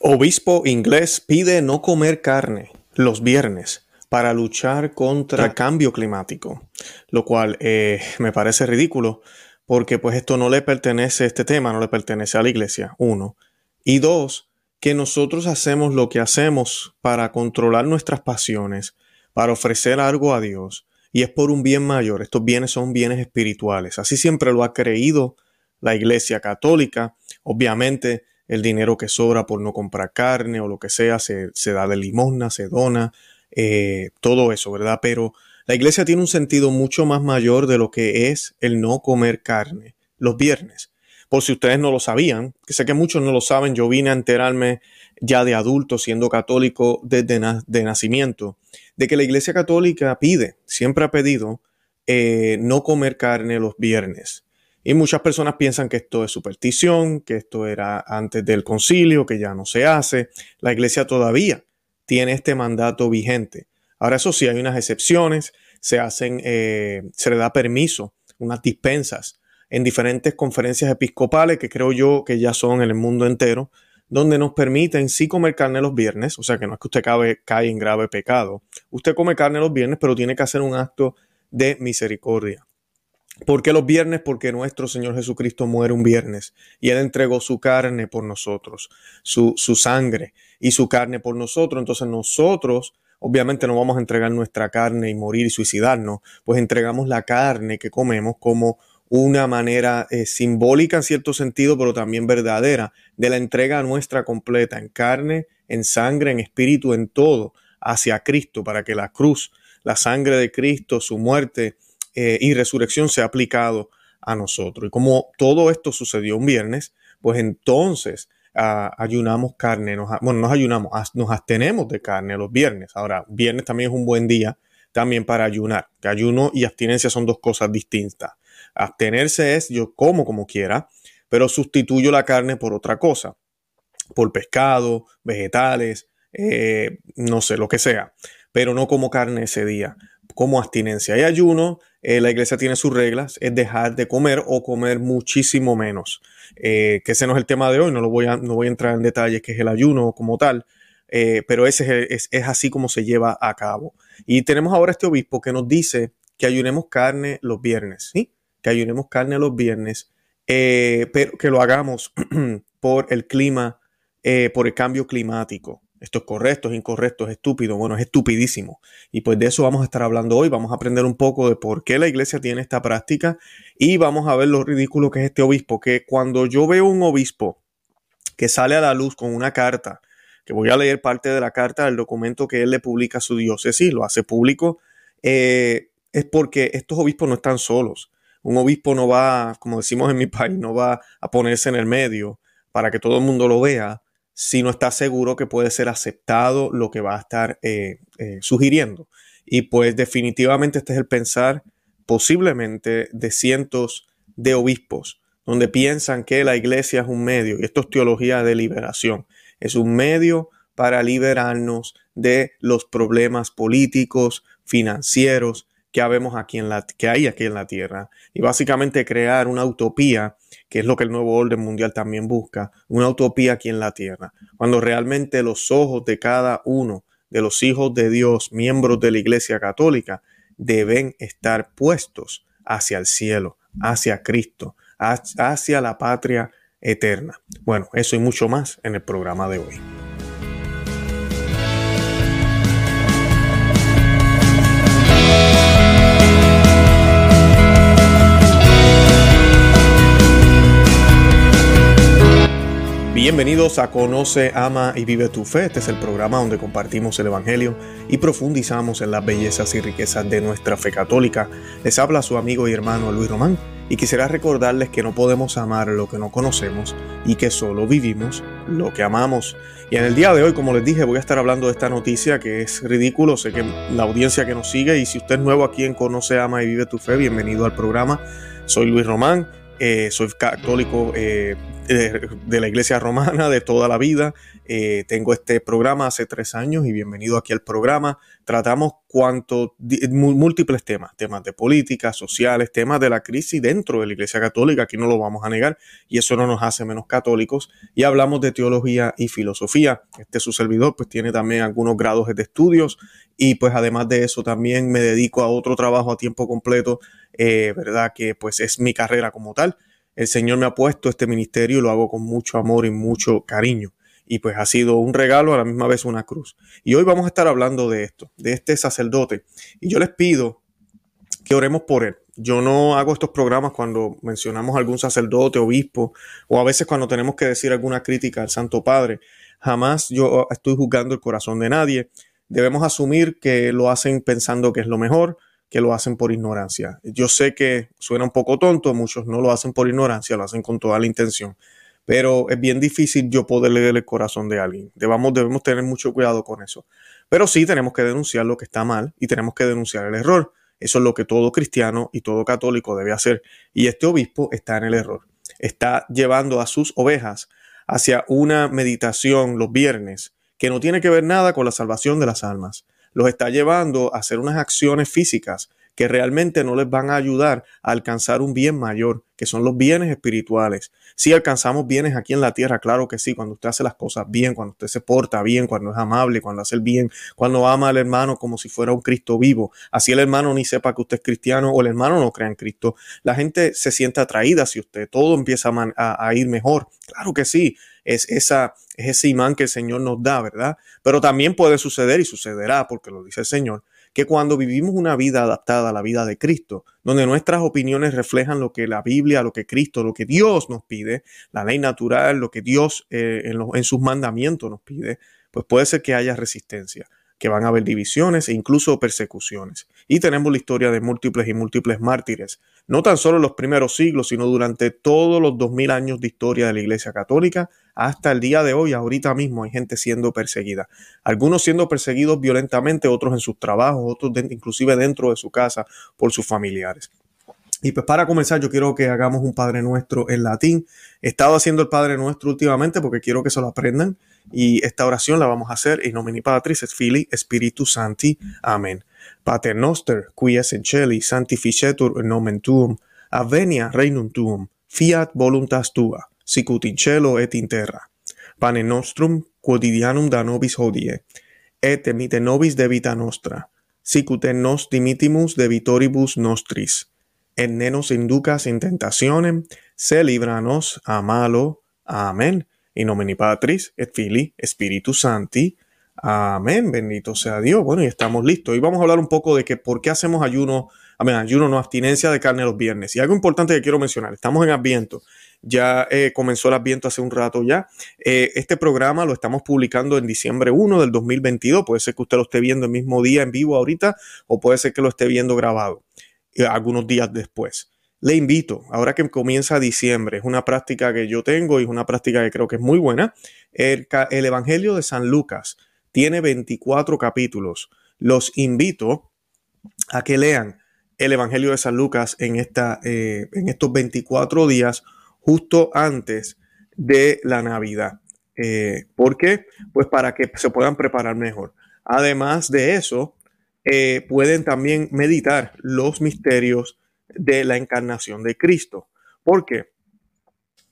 Obispo inglés pide no comer carne los viernes para luchar contra el cambio climático, lo cual eh, me parece ridículo porque pues esto no le pertenece, este tema no le pertenece a la iglesia, uno. Y dos, que nosotros hacemos lo que hacemos para controlar nuestras pasiones, para ofrecer algo a Dios, y es por un bien mayor. Estos bienes son bienes espirituales. Así siempre lo ha creído la iglesia católica. Obviamente el dinero que sobra por no comprar carne o lo que sea se, da de limosna, se dona, eh, todo eso, ¿verdad? Pero la iglesia tiene un sentido mucho más mayor de lo que es el no comer carne los viernes. Por si ustedes no lo sabían, que sé que muchos no lo saben, yo vine a enterarme ya de adulto, siendo católico desde de nacimiento, de que la iglesia católica pide, siempre ha pedido, eh, no comer carne los viernes. Y muchas personas piensan que esto es superstición, que esto era antes del concilio, que ya no se hace. La iglesia todavía tiene este mandato vigente. Ahora, eso sí, hay unas excepciones, se hacen, eh, se le da permiso, unas dispensas en diferentes conferencias episcopales que creo yo que ya son en el mundo entero, donde nos permiten sí comer carne los viernes, o sea que no es que usted cabe, cae en grave pecado. Usted come carne los viernes, pero tiene que hacer un acto de misericordia. ¿Por qué los viernes? Porque nuestro Señor Jesucristo muere un viernes y Él entregó su carne por nosotros, su, su sangre y su carne por nosotros. Entonces nosotros, obviamente no vamos a entregar nuestra carne y morir y suicidarnos, pues entregamos la carne que comemos como una manera eh, simbólica en cierto sentido, pero también verdadera, de la entrega nuestra completa en carne, en sangre, en espíritu, en todo, hacia Cristo, para que la cruz, la sangre de Cristo, su muerte, eh, y resurrección se ha aplicado a nosotros. Y como todo esto sucedió un viernes, pues entonces ah, ayunamos carne, bueno, nos ayunamos, nos abstenemos de carne los viernes. Ahora, viernes también es un buen día también para ayunar, que ayuno y abstinencia son dos cosas distintas. Abstenerse es yo como como quiera, pero sustituyo la carne por otra cosa, por pescado, vegetales, eh, no sé, lo que sea, pero no como carne ese día como abstinencia y ayuno, eh, la iglesia tiene sus reglas, es dejar de comer o comer muchísimo menos. Eh, que ese no es el tema de hoy, no, lo voy a, no voy a entrar en detalles que es el ayuno como tal, eh, pero ese es, así como se lleva a cabo. Y tenemos ahora este obispo que nos dice que ayunemos carne los viernes, ¿sí? Que ayunemos carne los viernes, pero que lo hagamos por el clima, por el cambio climático. Esto es correcto, es incorrecto, es estúpido. Bueno, es estupidísimo. Y pues de eso vamos a estar hablando hoy. Vamos a aprender un poco de por qué la iglesia tiene esta práctica y vamos a ver lo ridículo que es este obispo. Que cuando yo veo un obispo que sale a la luz con una carta, que voy a leer parte de la carta del documento que él le publica a su diócesis, lo hace público, eh, es porque estos obispos no están solos. Un obispo no va, como decimos en mi país, no va a ponerse en el medio para que todo el mundo lo vea si no está seguro que puede ser aceptado lo que va a estar eh, eh, sugiriendo. Y pues definitivamente este es el pensar posiblemente de cientos de obispos, donde piensan que la iglesia es un medio, y esto es teología de liberación, es un medio para liberarnos de los problemas políticos, financieros que, aquí en la, que hay aquí en la tierra. Y básicamente crear una utopía que es lo que el nuevo orden mundial también busca, una utopía aquí en la tierra, cuando realmente los ojos de cada uno de los hijos de Dios, miembros de la Iglesia Católica, deben estar puestos hacia el cielo, hacia Cristo, hacia la patria eterna. Bueno, eso y mucho más en el programa de hoy. Bienvenidos a Conoce, Ama y Vive tu Fe. Este es el programa donde compartimos el Evangelio y profundizamos en las bellezas y riquezas de nuestra fe católica. Les habla su amigo y hermano Luis Román y quisiera recordarles que no podemos amar lo que no conocemos y que solo vivimos lo que amamos. Y en el día de hoy, como les dije, voy a estar hablando de esta noticia que es ridículo. Sé que la audiencia que nos sigue y si usted es nuevo aquí en Conoce, Ama y Vive tu Fe, bienvenido al programa. Soy Luis Román, eh, soy católico. Eh, de, la iglesia romana de toda la vida. Eh, tengo este programa hace tres años y bienvenido aquí al programa. Tratamos cuanto, múltiples temas, temas de política, sociales, temas de la crisis dentro de la iglesia católica, aquí no lo vamos a negar y eso no nos hace menos católicos. Y hablamos de teología y filosofía. Este su servidor pues tiene también algunos grados de estudios y pues además de eso también me dedico a otro trabajo a tiempo completo, eh, ¿verdad? Que pues es mi carrera como tal el Señor me ha puesto este ministerio y lo hago con mucho amor y mucho cariño. Y pues ha sido un regalo, a la misma vez una cruz. Y hoy vamos a estar hablando de esto, de este sacerdote. Y yo les pido que oremos por él. Yo no hago estos programas cuando mencionamos algún sacerdote, obispo, o a veces cuando tenemos que decir alguna crítica al Santo Padre. Jamás yo estoy juzgando el corazón de nadie. Debemos asumir que lo hacen pensando que es lo mejor, que lo hacen por ignorancia. Yo sé que suena un poco tonto, muchos no lo hacen por ignorancia, lo hacen con toda la intención, pero es bien difícil yo poder leer el corazón de alguien. Debemos tener mucho cuidado con eso. Pero sí tenemos que denunciar lo que está mal y tenemos que denunciar el error. Eso es lo que todo cristiano y todo católico debe hacer. Y este obispo está en el error. Está llevando a sus ovejas hacia una meditación los viernes que no tiene que ver nada con la salvación de las almas los está llevando a hacer unas acciones físicas que realmente no les van a ayudar a alcanzar un bien mayor, que son los bienes espirituales. Si alcanzamos bienes aquí en la tierra, claro que sí, cuando usted hace las cosas bien, cuando usted se porta bien, cuando es amable, cuando hace el bien, cuando ama al hermano como si fuera un Cristo vivo. Así el hermano ni sepa que usted es cristiano o el hermano no crea en Cristo. La gente se siente atraída hacia usted, todo empieza a, a ir mejor. Claro que sí, es, esa, es ese imán que el Señor nos da, ¿verdad? Pero también puede suceder y sucederá, porque lo dice el Señor, que cuando vivimos una vida adaptada a la vida de Cristo, donde nuestras opiniones reflejan lo que la Biblia, lo que Cristo, lo que Dios nos pide, la ley natural, lo que Dios eh, en, en sus mandamientos nos pide, pues puede ser que haya resistencia que van a haber divisiones e incluso persecuciones. Y tenemos la historia de múltiples y múltiples mártires, no tan solo en los primeros siglos, sino durante todos los dos mil años de historia de la Iglesia Católica, hasta el día de hoy, ahorita mismo hay gente siendo perseguida. Algunos siendo perseguidos violentamente, otros en sus trabajos, otros inclusive dentro de su casa por sus familiares. Y pues para comenzar, yo quiero que hagamos un Padre Nuestro en latín. He estado haciendo el Padre Nuestro últimamente porque quiero que se lo aprendan. Y esta oración la vamos a hacer in nomine Patris et Filii Spiritus Sancti. Amén. Pater noster, qui es in celi, sanctificetur nomen tuum, avenia regnum tuum, fiat voluntas tua, sicut in cielo et in terra. Pane nostrum quotidianum da nobis hodie, et emite nobis debita nostra, sicut en nos dimitimus debitoribus nostris en ne nos inducas in tentacionem, se libranos a malo. Amén. In nomine Patris et Filii Spiritus Santi. Amén. Bendito sea Dios. Bueno, y estamos listos. Y vamos a hablar un poco de que por qué hacemos ayuno, amén, ayuno no abstinencia de carne los viernes. Y algo importante que quiero mencionar, estamos en Adviento. Ya eh, comenzó el Adviento hace un rato ya. Eh, este programa lo estamos publicando en diciembre 1 del 2022. Puede ser que usted lo esté viendo el mismo día en vivo ahorita o puede ser que lo esté viendo grabado. Eh, algunos días después. Le invito, ahora que comienza diciembre, es una práctica que yo tengo y es una práctica que creo que es muy buena. El, el Evangelio de San Lucas tiene 24 capítulos. Los invito a que lean el Evangelio de San Lucas en, esta, eh, en estos 24 días justo antes de la Navidad. Eh, ¿Por qué? Pues para que se puedan preparar mejor. Además de eso, eh, pueden también meditar los misterios de la encarnación de Cristo. ¿Por qué?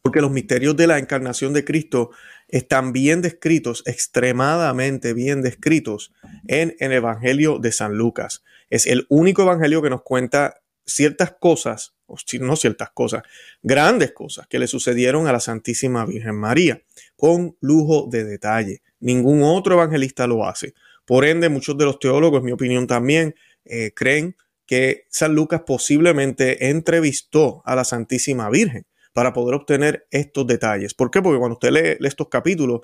Porque los misterios de la encarnación de Cristo están bien descritos, extremadamente bien descritos en, el Evangelio de San Lucas. Es el único Evangelio que nos cuenta ciertas cosas, no ciertas cosas, grandes cosas que le sucedieron a la Santísima Virgen María, con lujo de detalle. Ningún otro evangelista lo hace. Por ende, muchos de los teólogos, en mi opinión también, eh, creen que San Lucas posiblemente entrevistó a la Santísima Virgen para poder obtener estos detalles. ¿Por qué? Porque cuando usted lee, estos capítulos,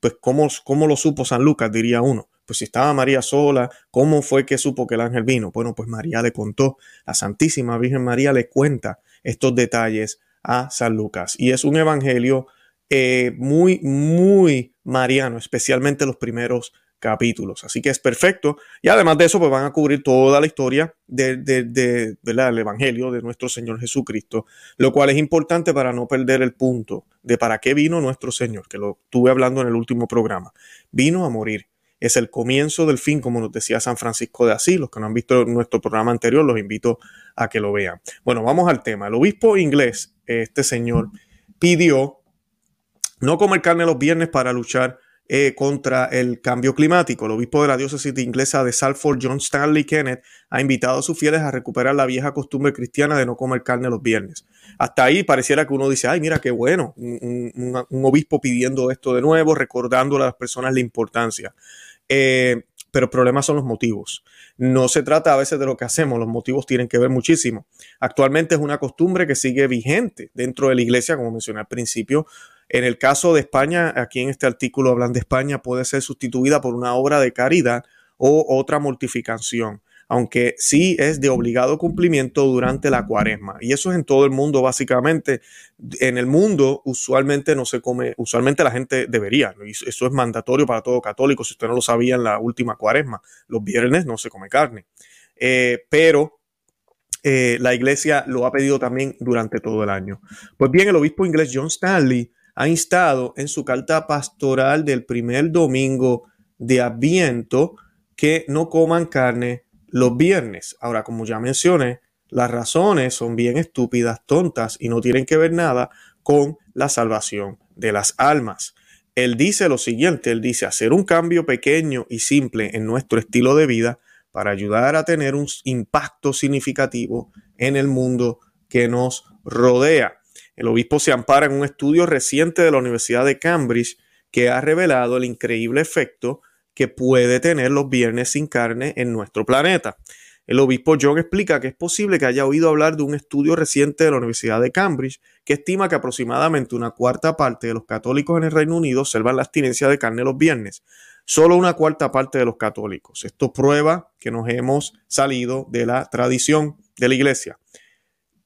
pues ¿cómo, ¿cómo, lo supo San Lucas? Diría uno. Pues si estaba María sola, ¿cómo fue que supo que el ángel vino? Bueno, pues María le contó, la Santísima Virgen María le cuenta estos detalles a San Lucas. Y es un evangelio eh, muy, muy mariano, especialmente los primeros capítulos. Así que es perfecto. Y además de eso, pues van a cubrir toda la historia del de, Evangelio de nuestro Señor Jesucristo, lo cual es importante para no perder el punto de para qué vino nuestro Señor, que lo estuve hablando en el último programa. Vino a morir. Es el comienzo del fin, como nos decía San Francisco de Asís. Los que no han visto nuestro programa anterior, los invito a que lo vean. Bueno, vamos al tema. El obispo inglés, este señor, pidió no comer carne los viernes para luchar eh, contra el cambio climático. El obispo de la diócesis inglesa de Salford, John Stanley Kenneth, ha invitado a sus fieles a recuperar la vieja costumbre cristiana de no comer carne los viernes. Hasta ahí pareciera que uno dice, ay, mira qué bueno, un, obispo pidiendo esto de nuevo, recordando a las personas la importancia. Eh, pero el problema son los motivos. No se trata a veces de lo que hacemos, los motivos tienen que ver muchísimo. Actualmente es una costumbre que sigue vigente dentro de la iglesia, como mencioné al principio, en el caso de España, aquí en este artículo hablan de España, puede ser sustituida por una obra de caridad o otra mortificación, aunque sí es de obligado cumplimiento durante la cuaresma. Y eso es en todo el mundo, básicamente. En el mundo, usualmente no se come, usualmente la gente debería, eso es mandatorio para todo católico, si usted no lo sabía en la última cuaresma, los viernes no se come carne. Eh, pero eh, la iglesia lo ha pedido también durante todo el año. Pues bien, el obispo inglés John Stanley ha instado en su carta pastoral del primer domingo de Adviento que no coman carne los viernes. Ahora, como ya mencioné, las razones son bien estúpidas, tontas y no tienen que ver nada con la salvación de las almas. Él dice lo siguiente, él dice hacer un cambio pequeño y simple en nuestro estilo de vida para ayudar a tener un impacto significativo en el mundo que nos rodea. El obispo se ampara en un estudio reciente de la Universidad de Cambridge que ha revelado el increíble efecto que puede tener los viernes sin carne en nuestro planeta. El obispo John explica que es posible que haya oído hablar de un estudio reciente de la Universidad de Cambridge que estima que aproximadamente una cuarta parte de los católicos en el Reino Unido observan la abstinencia de carne los viernes. Solo una cuarta parte de los católicos. Esto prueba que nos hemos salido de la tradición de la iglesia.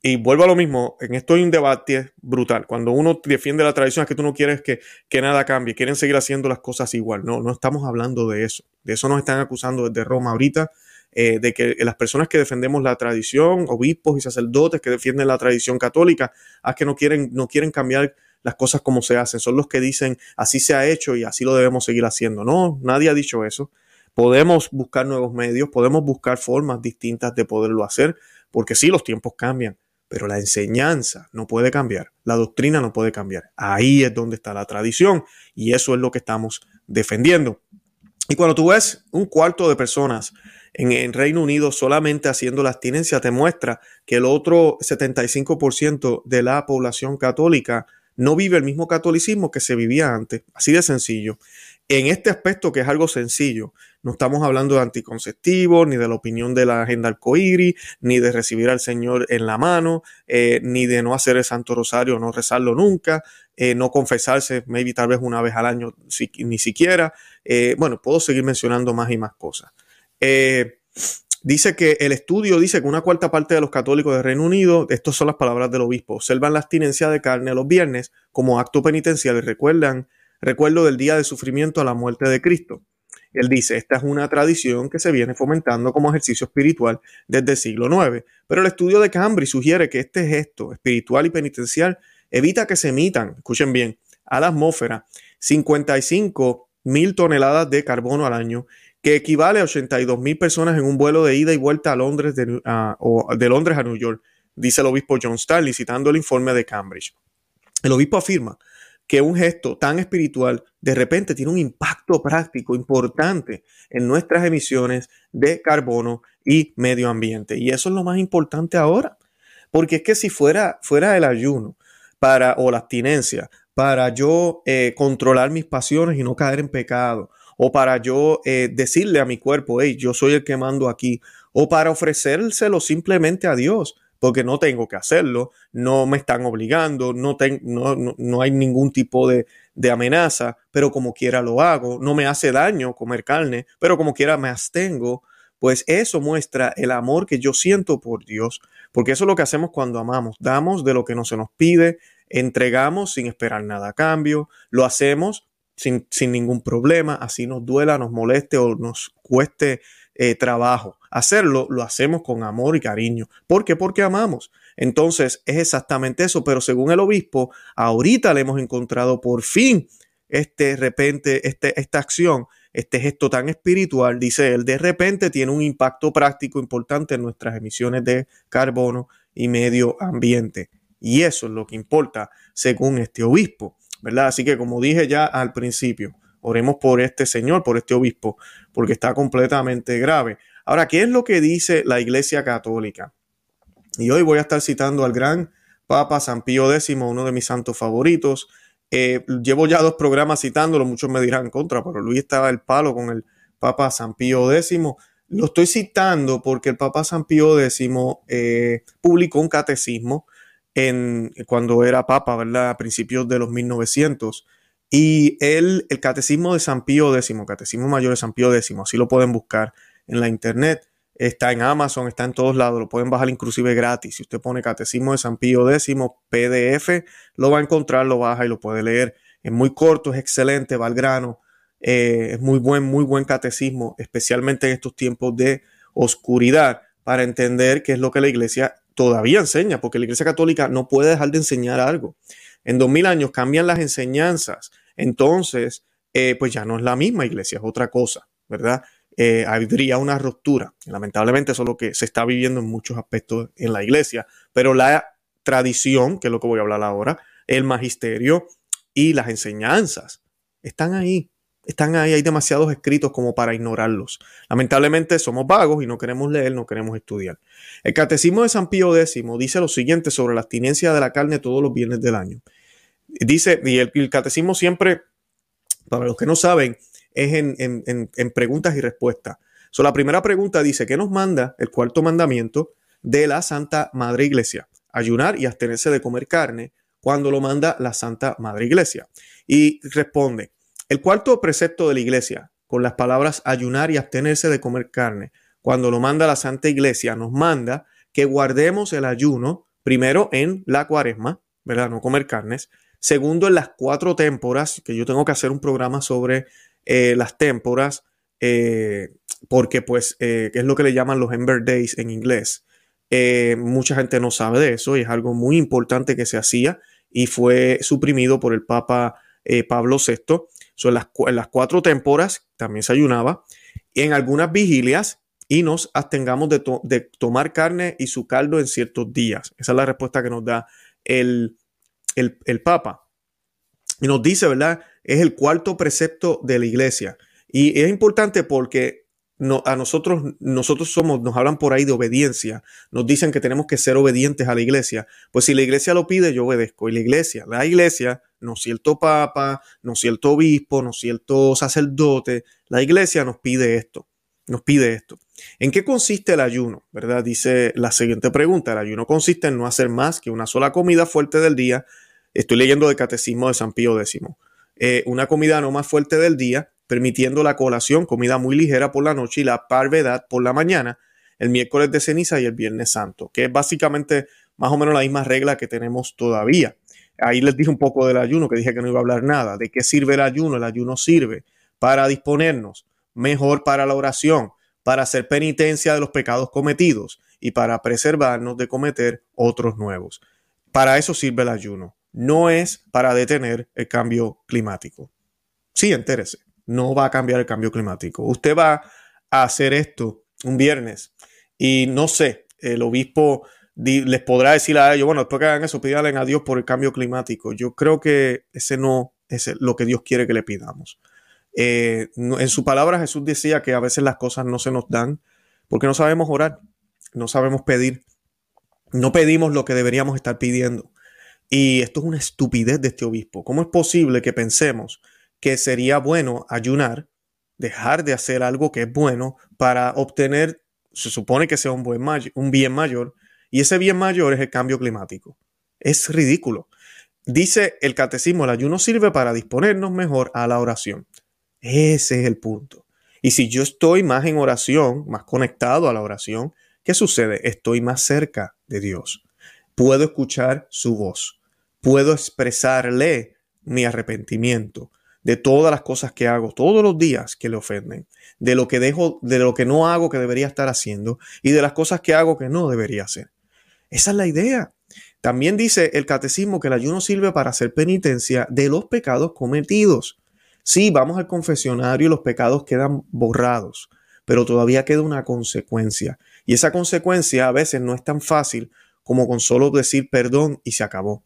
Y vuelvo a lo mismo, en esto hay un debate brutal. Cuando uno defiende la tradición es que tú no quieres que, nada cambie, quieren seguir haciendo las cosas igual. No, no estamos hablando de eso. De eso nos están acusando desde Roma ahorita, eh, de que las personas que defendemos la tradición, obispos y sacerdotes que defienden la tradición católica, es que no quieren, no quieren cambiar las cosas como se hacen. Son los que dicen así se ha hecho y así lo debemos seguir haciendo. No, nadie ha dicho eso. Podemos buscar nuevos medios, podemos buscar formas distintas de poderlo hacer, porque sí, los tiempos cambian pero la enseñanza no puede cambiar, la doctrina no puede cambiar. Ahí es donde está la tradición y eso es lo que estamos defendiendo. Y cuando tú ves un cuarto de personas en, el Reino Unido solamente haciendo la abstinencia, te muestra que el otro 75% de la población católica no vive el mismo catolicismo que se vivía antes. Así de sencillo. En este aspecto, que es algo sencillo, no estamos hablando de anticonceptivos, ni de la opinión de la agenda arcoíris, ni de recibir al Señor en la mano, eh, ni de no hacer el Santo Rosario, no rezarlo nunca, eh, no confesarse, maybe tal vez una vez al año, ni siquiera. Eh, bueno, puedo seguir mencionando más y más cosas. Dice que el estudio dice que una cuarta parte de los católicos del Reino Unido, estas son las palabras del obispo, observan la abstinencia de carne los viernes como acto penitencial y recuerdan recuerdo del día de sufrimiento a la muerte de Cristo. Él dice, esta es una tradición que se viene fomentando como ejercicio espiritual desde el siglo IX, pero el estudio de Cambridge sugiere que este gesto espiritual y penitencial evita que se emitan, escuchen bien, a la atmósfera 55 mil toneladas de carbono al año, que equivale a 82 mil personas en un vuelo de ida y vuelta a Londres de, o de Londres a New York, dice el obispo John Stanley citando el informe de Cambridge. El obispo afirma que un gesto tan espiritual de repente tiene un impacto práctico importante en nuestras emisiones de carbono y medio ambiente. Y eso es lo más importante ahora, porque es que si fuera, fuera el ayuno para, o la abstinencia para yo eh, controlar mis pasiones y no caer en pecado, o para yo eh, decirle a mi cuerpo, hey, yo soy el que mando aquí, o para ofrecérselo simplemente a Dios, porque no tengo que hacerlo, no me están obligando, no, no, hay ningún tipo de, de, amenaza, pero como quiera lo hago, no me hace daño comer carne, pero como quiera me abstengo, pues eso muestra el amor que yo siento por Dios, porque eso es lo que hacemos cuando amamos, damos de lo que no se nos pide, entregamos sin esperar nada a cambio, lo hacemos sin, ningún problema, así nos duela, nos moleste o nos cueste eh, trabajo. Hacerlo lo hacemos con amor y cariño. ¿Por qué? Porque amamos. Entonces es exactamente eso, pero según el obispo, ahorita le hemos encontrado por fin este repente, este, esta acción, este gesto tan espiritual, dice él, de repente tiene un impacto práctico importante en nuestras emisiones de carbono y medio ambiente. Y eso es lo que importa según este obispo, ¿verdad? Así que como dije ya al principio, oremos por este señor, por este obispo, porque está completamente grave. Ahora, ¿qué es lo que dice la Iglesia Católica? Y hoy voy a estar citando al gran Papa San Pío X, uno de mis santos favoritos. Eh, llevo ya dos programas citándolo, muchos me dirán contra, pero Luis estaba el palo con el Papa San Pío X. Lo estoy citando porque el Papa San Pío X eh, publicó un catecismo en, cuando era Papa, ¿verdad? A principios de los 1900. Y el catecismo de San Pío X, catecismo mayor de San Pío X, así lo pueden buscar en la internet. Está en Amazon, está en todos lados, lo pueden bajar inclusive gratis. Si usted pone Catecismo de San Pío X, PDF, lo va a encontrar, lo baja y lo puede leer. Es muy corto, es excelente, va al grano. Eh, es muy buen, muy buen catecismo, especialmente en estos tiempos de oscuridad, para entender qué es lo que la iglesia todavía enseña, porque la iglesia católica no puede dejar de enseñar algo. En dos mil años cambian las enseñanzas, entonces, eh, pues ya no es la misma iglesia, es otra cosa, ¿verdad? eh, habría una ruptura. Lamentablemente eso es lo que se está viviendo en muchos aspectos en la iglesia, pero la tradición, que es lo que voy a hablar ahora, el magisterio y las enseñanzas están ahí, están ahí, hay demasiados escritos como para ignorarlos. Lamentablemente somos vagos y no queremos leer, no queremos estudiar. El Catecismo de San Pío X dice lo siguiente sobre la abstinencia de la carne todos los viernes del año. Dice, y el, Catecismo siempre, para los que no saben, es en, preguntas y respuestas. So, la primera pregunta dice, ¿qué nos manda el cuarto mandamiento de la Santa Madre Iglesia? Ayunar y abstenerse de comer carne cuando lo manda la Santa Madre Iglesia. Y responde, el cuarto precepto de la Iglesia, con las palabras ayunar y abstenerse de comer carne, cuando lo manda la Santa Iglesia, nos manda que guardemos el ayuno, primero en la cuaresma, ¿verdad? No comer carnes. Segundo, en las cuatro témporas, que yo tengo que hacer un programa sobre eh, las témporas, eh, porque pues, eh, es lo que le llaman los Ember Days en inglés. mucha gente no sabe de eso y es algo muy importante que se hacía y fue suprimido por el Papa Pablo VI. las, en las cuatro témporas también se ayunaba y en algunas vigilias y nos abstengamos de, de, tomar carne y su caldo en ciertos días. Esa es la respuesta que nos da el, el, el Papa. Y nos dice, ¿verdad? Es el cuarto precepto de la iglesia. Y es importante porque a nosotros, nosotros somos, nos hablan por ahí de obediencia, nos dicen que tenemos que ser obedientes a la iglesia. Pues si la iglesia lo pide, yo obedezco. Y la iglesia, la iglesia, no cierto papa, no cierto obispo, no cierto sacerdote, la iglesia nos pide esto, nos pide esto. ¿En qué consiste el ayuno? ¿Verdad? Dice la siguiente pregunta. El ayuno consiste en no hacer más que una sola comida fuerte del día Estoy leyendo el Catecismo de San Pío X. Eh, una comida no más fuerte del día, permitiendo la colación, comida muy ligera por la noche y la parvedad por la mañana, el miércoles de ceniza y el viernes santo, que es básicamente más o menos la misma regla que tenemos todavía. Ahí les dije un poco del ayuno, que dije que no iba a hablar nada. ¿De qué sirve el ayuno? El ayuno sirve para disponernos mejor para la oración, para hacer penitencia de los pecados cometidos y para preservarnos de cometer otros nuevos. Para eso sirve el ayuno no es para detener el cambio climático. Sí, entérese, no va a cambiar el cambio climático. Usted va a hacer esto un viernes y no sé, el obispo les podrá decir a ellos, bueno, después que hagan eso, pídalen a Dios por el cambio climático. Yo creo que ese no es lo que Dios quiere que le pidamos. Eh, en su palabra Jesús decía que a veces las cosas no se nos dan porque no sabemos orar, no sabemos pedir, no pedimos lo que deberíamos estar pidiendo. Y esto es una estupidez de este obispo. ¿Cómo es posible que pensemos que sería bueno ayunar, dejar de hacer algo que es bueno para obtener, se supone que sea un, buen un bien mayor, y ese bien mayor es el cambio climático? Es ridículo. Dice el catecismo, el ayuno sirve para disponernos mejor a la oración. Ese es el punto. Y si yo estoy más en oración, más conectado a la oración, ¿qué sucede? Estoy más cerca de Dios. Puedo escuchar su voz puedo expresarle mi arrepentimiento. De todas las cosas que hago todos los días que le ofenden, de lo que dejo, de lo que no hago que debería estar haciendo y de las cosas que hago que no debería hacer. Esa es la idea. También dice el catecismo que el ayuno sirve para hacer penitencia de los pecados cometidos. Sí, vamos al confesionario y los pecados quedan borrados, pero todavía queda una consecuencia. Y esa consecuencia a veces no es tan fácil como con solo decir perdón y se acabó.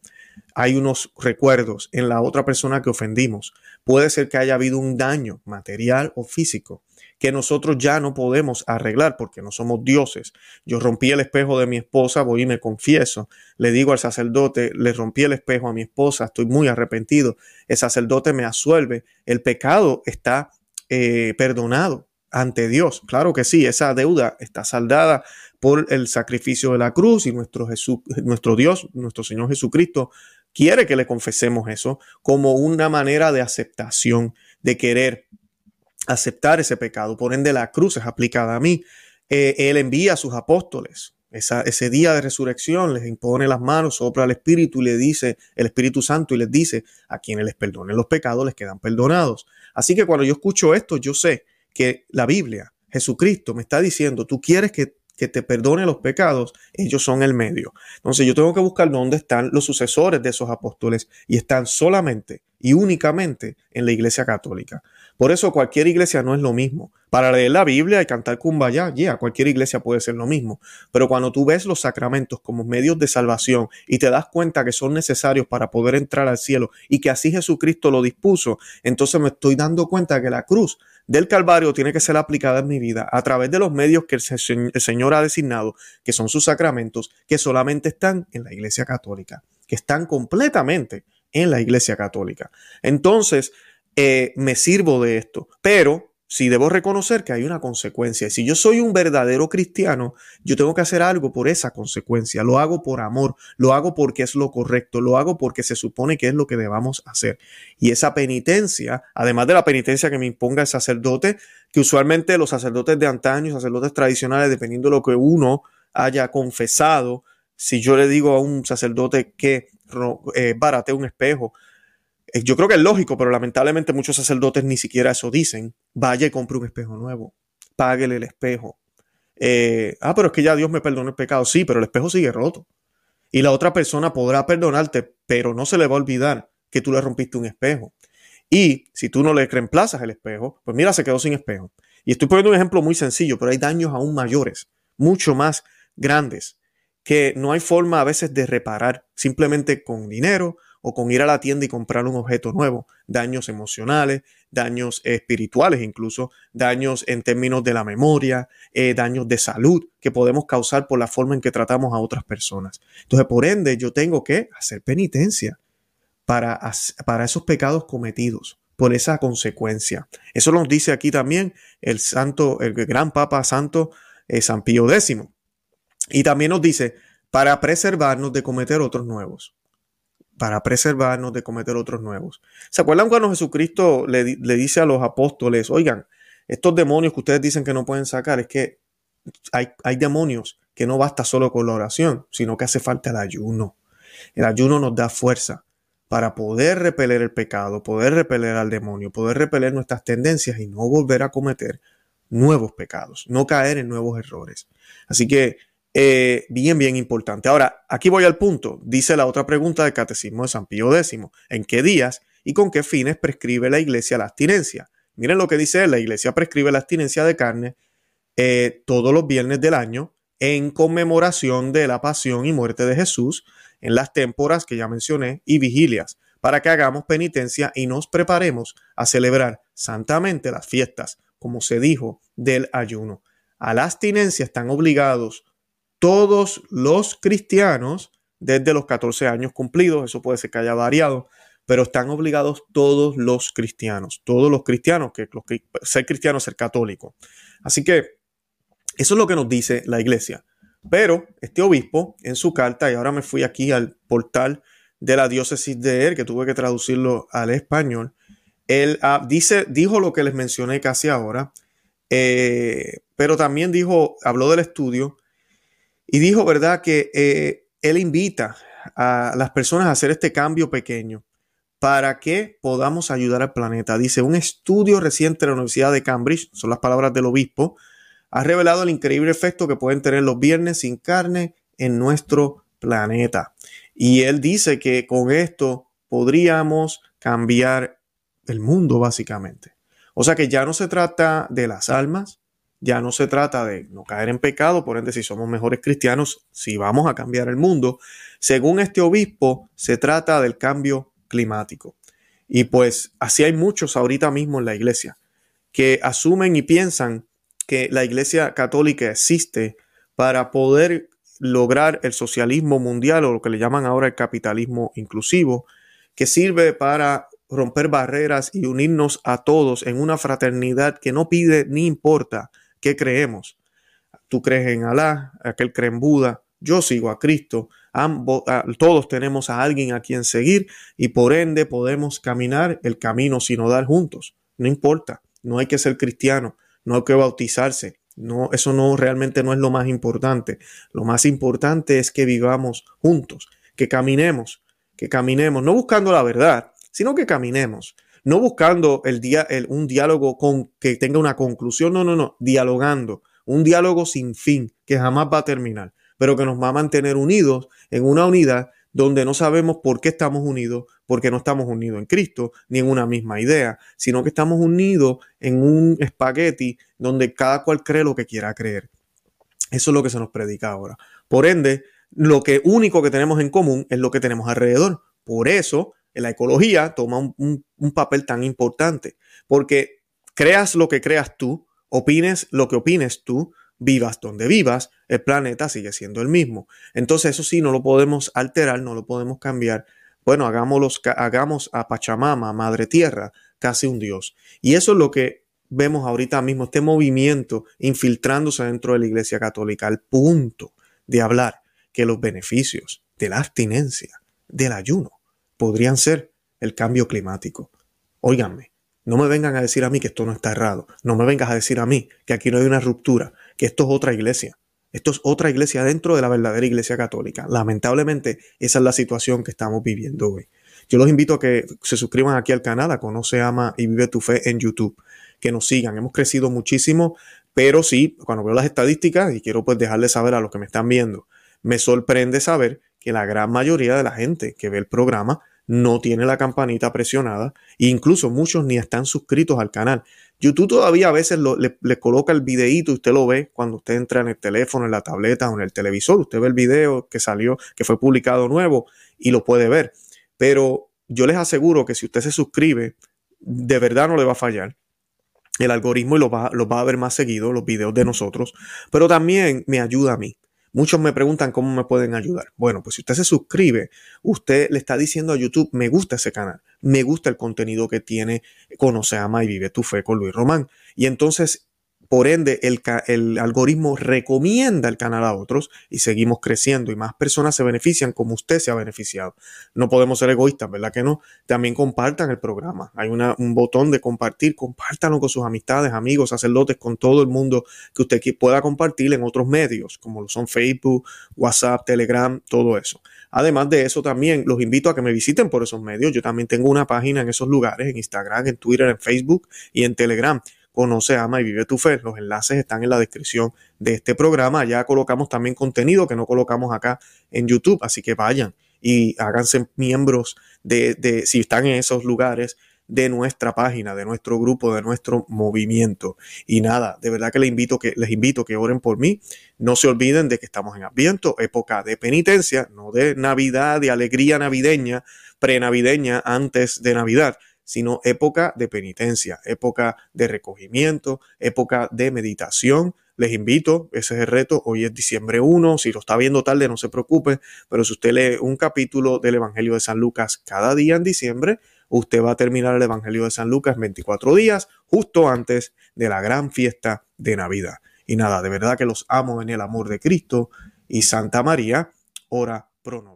Hay unos recuerdos en la otra persona que ofendimos. Puede ser que haya habido un daño material o físico que nosotros ya no podemos arreglar porque no somos dioses. Yo rompí el espejo de mi esposa, voy y me confieso. Le digo al sacerdote, le rompí el espejo a mi esposa, estoy muy arrepentido. El sacerdote me asuelve. El pecado está eh, perdonado ante Dios. Claro que sí, esa deuda está saldada por el sacrificio de la cruz y nuestro, Jesús, nuestro Dios, nuestro Señor Jesucristo, quiere que le confesemos eso como una manera de aceptación, de querer aceptar ese pecado. Por ende, la cruz es aplicada a mí. Eh, él envía a sus apóstoles. ese día de resurrección les impone las manos, sopla el Espíritu y le dice, el Espíritu Santo y les dice, a quienes les perdonen los pecados les quedan perdonados. Así que cuando yo escucho esto, yo sé que la Biblia, Jesucristo me está diciendo, tú quieres que que te perdone los pecados, ellos son el medio. Entonces yo tengo que buscar dónde están los sucesores de esos apóstoles y están solamente y únicamente en la iglesia católica. Por eso cualquier iglesia no es lo mismo. Para leer la Biblia y cantar kumbaya, ya, cualquier iglesia puede ser lo mismo. Pero cuando tú ves los sacramentos como medios de salvación y te das cuenta que son necesarios para poder entrar al cielo y que así Jesucristo lo dispuso, entonces me estoy dando cuenta que la cruz del Calvario tiene que ser aplicada en mi vida a través de los medios que el Señor ha designado, que son sus sacramentos, que solamente están en la Iglesia Católica, que están completamente en la Iglesia Católica. Entonces, eh, me sirvo de esto, pero si debo reconocer que hay una consecuencia. Si yo soy un verdadero cristiano, yo tengo que hacer algo por esa consecuencia. Lo hago por amor, lo hago porque es lo correcto, lo hago porque se supone que es lo que debamos hacer. Y esa penitencia, además de la penitencia que me imponga el sacerdote, que usualmente los sacerdotes de antaño, sacerdotes tradicionales, dependiendo de lo que uno haya confesado, si yo le digo a un sacerdote que eh, barate un espejo, yo creo que es lógico, pero lamentablemente muchos sacerdotes ni siquiera eso dicen. Vaya y compre un espejo nuevo. Páguele el espejo. Eh, ah, pero es que ya Dios me perdonó el pecado. Sí, pero el espejo sigue roto. Y la otra persona podrá perdonarte, pero no se le va a olvidar que tú le rompiste un espejo. Y si tú no le reemplazas el espejo, pues mira, se quedó sin espejo. Y estoy poniendo un ejemplo muy sencillo, pero hay daños aún mayores, mucho más grandes, que no hay forma a veces de reparar simplemente con dinero o con ir a la tienda y comprar un objeto nuevo, daños emocionales, daños espirituales incluso, daños en términos de la memoria, eh, daños de salud que podemos causar por la forma en que tratamos a otras personas. Entonces, por ende, yo tengo que hacer penitencia para, para esos pecados cometidos por esa consecuencia. Eso nos dice aquí también el santo, el gran Papa Santo eh, San Pío X. Y también nos dice, para preservarnos de cometer otros nuevos para preservarnos de cometer otros nuevos. ¿Se acuerdan cuando Jesucristo le, dice a los apóstoles, oigan, estos demonios que ustedes dicen que no pueden sacar, es que hay, hay demonios que no basta solo con la oración, sino que hace falta el ayuno. El ayuno nos da fuerza para poder repeler el pecado, poder repeler al demonio, poder repeler nuestras tendencias y no volver a cometer nuevos pecados, no caer en nuevos errores. Así que eh, bien, bien importante. Ahora, aquí voy al punto. Dice la otra pregunta del Catecismo de San Pío X. ¿En qué días y con qué fines prescribe la Iglesia la abstinencia? Miren lo que dice la Iglesia prescribe la abstinencia de carne eh, todos los viernes del año en conmemoración de la pasión y muerte de Jesús en las témporas que ya mencioné y vigilias, para que hagamos penitencia y nos preparemos a celebrar santamente las fiestas, como se dijo del ayuno. A la abstinencia están obligados todos los cristianos desde los 14 años cumplidos, eso puede ser que haya variado, pero están obligados todos los cristianos, todos los cristianos, que, ser cristiano es ser católico. Así que eso es lo que nos dice la iglesia. Pero este obispo en su carta, y ahora me fui aquí al portal de la diócesis de él, que tuve que traducirlo al español, él ah, dice, dijo lo que les mencioné casi ahora, eh, pero también dijo, habló del estudio y dijo, ¿verdad?, que eh, él invita a las personas a hacer este cambio pequeño para que podamos ayudar al planeta. Dice, un estudio reciente de la Universidad de Cambridge, son las palabras del obispo, ha revelado el increíble efecto que pueden tener los viernes sin carne en nuestro planeta. Y él dice que con esto podríamos cambiar el mundo básicamente. O sea que ya no se trata de las almas, ya no se trata de no caer en pecado, por ende si somos mejores cristianos, si vamos a cambiar el mundo. Según este obispo, se trata del cambio climático. Y pues así hay muchos ahorita mismo en la iglesia que asumen y piensan que la iglesia católica existe para poder lograr el socialismo mundial o lo que le llaman ahora el capitalismo inclusivo, que sirve para romper barreras y unirnos a todos en una fraternidad que no pide ni importa qué creemos. Tú crees en Alá, aquel cree en Buda, yo sigo a Cristo, ambos, todos tenemos a alguien a quien seguir y por ende podemos caminar el camino sinodal juntos. No importa, no hay que ser cristiano, no hay que bautizarse, no, eso no realmente no es lo más importante. Lo más importante es que vivamos juntos, que caminemos, que caminemos, no buscando la verdad, sino que caminemos, no buscando el día, un diálogo con que tenga una conclusión, no, no, no, dialogando, un diálogo sin fin que jamás va a terminar, pero que nos va a mantener unidos en una unidad donde no sabemos por qué estamos unidos, porque no estamos unidos en Cristo, ni en una misma idea, sino que estamos unidos en un espagueti donde cada cual cree lo que quiera creer. Eso es lo que se nos predica ahora. Por ende, lo que único que tenemos en común es lo que tenemos alrededor. Por eso, la ecología toma un, papel tan importante, porque creas lo que creas tú, opines lo que opines tú, vivas donde vivas, el planeta sigue siendo el mismo. Entonces eso sí, no lo podemos alterar, no lo podemos cambiar. Bueno, hagamos a Pachamama, Madre Tierra, casi un dios. Y eso es lo que vemos ahorita mismo, este movimiento infiltrándose dentro de la Iglesia Católica, al punto de hablar que los beneficios de la abstinencia, del ayuno, podrían ser el cambio climático. Óiganme, no me vengan a decir a mí que esto no está errado. No me vengas a decir a mí que aquí no hay una ruptura, que esto es otra iglesia. Esto es otra iglesia dentro de la verdadera iglesia católica. Lamentablemente, esa es la situación que estamos viviendo hoy. Yo los invito a que se suscriban aquí al canal, a Conoce, Ama y Vive tu Fe en YouTube. Que nos sigan. Hemos crecido muchísimo, pero sí, cuando veo las estadísticas, y quiero pues dejarles saber a los que me están viendo, me sorprende saber que la gran mayoría de la gente que ve el programa no tiene la campanita presionada e incluso muchos ni están suscritos al canal. YouTube todavía a veces le, coloca el videíto y usted lo ve cuando usted entra en el teléfono, en la tableta o en el televisor. Usted ve el video que salió, que fue publicado nuevo y lo puede ver. Pero yo les aseguro que si usted se suscribe, de verdad no le va a fallar. El algoritmo y lo va, lo va a ver más seguido, los videos de nosotros. Pero también me ayuda a mí. Muchos me preguntan cómo me pueden ayudar. Bueno, pues si usted se suscribe, usted le está diciendo a YouTube, me gusta ese canal, me gusta el contenido que tiene Conoce, Ama y Vive tu Fe con Luis Román. Y entonces por ende, el, algoritmo recomienda el canal a otros y seguimos creciendo y más personas se benefician como usted se ha beneficiado. No podemos ser egoístas, ¿verdad que no? También compartan el programa. Hay un botón de compartir. Compártanlo con sus amistades, amigos, sacerdotes, con todo el mundo que usted pueda compartir en otros medios, como lo son Facebook, WhatsApp, Telegram, todo eso. Además de eso, también los invito a que me visiten por esos medios. Yo también tengo una página en esos lugares, en Instagram, en Twitter, en Facebook y en Telegram Conoce, ama y vive tu fe. Los enlaces están en la descripción de este programa. Ya colocamos también contenido que no colocamos acá en YouTube, así que vayan y háganse miembros de, si están en esos lugares, de nuestra página, de nuestro grupo, de nuestro movimiento. Y nada, de verdad que les invito que les invito que oren por mí. No se olviden de que estamos en Adviento, época de penitencia, no de Navidad, de alegría navideña, prenavideña antes de Navidad, sino época de penitencia, época de recogimiento, época de meditación. Les invito, ese es el reto, hoy es diciembre 1, si lo está viendo tarde no se preocupe, pero si usted lee un capítulo del Evangelio de San Lucas cada día en diciembre, usted va a terminar el Evangelio de San Lucas 24 días, justo antes de la gran fiesta de Navidad. Y nada, de verdad que los amo en el amor de Cristo y Santa María, ora pro.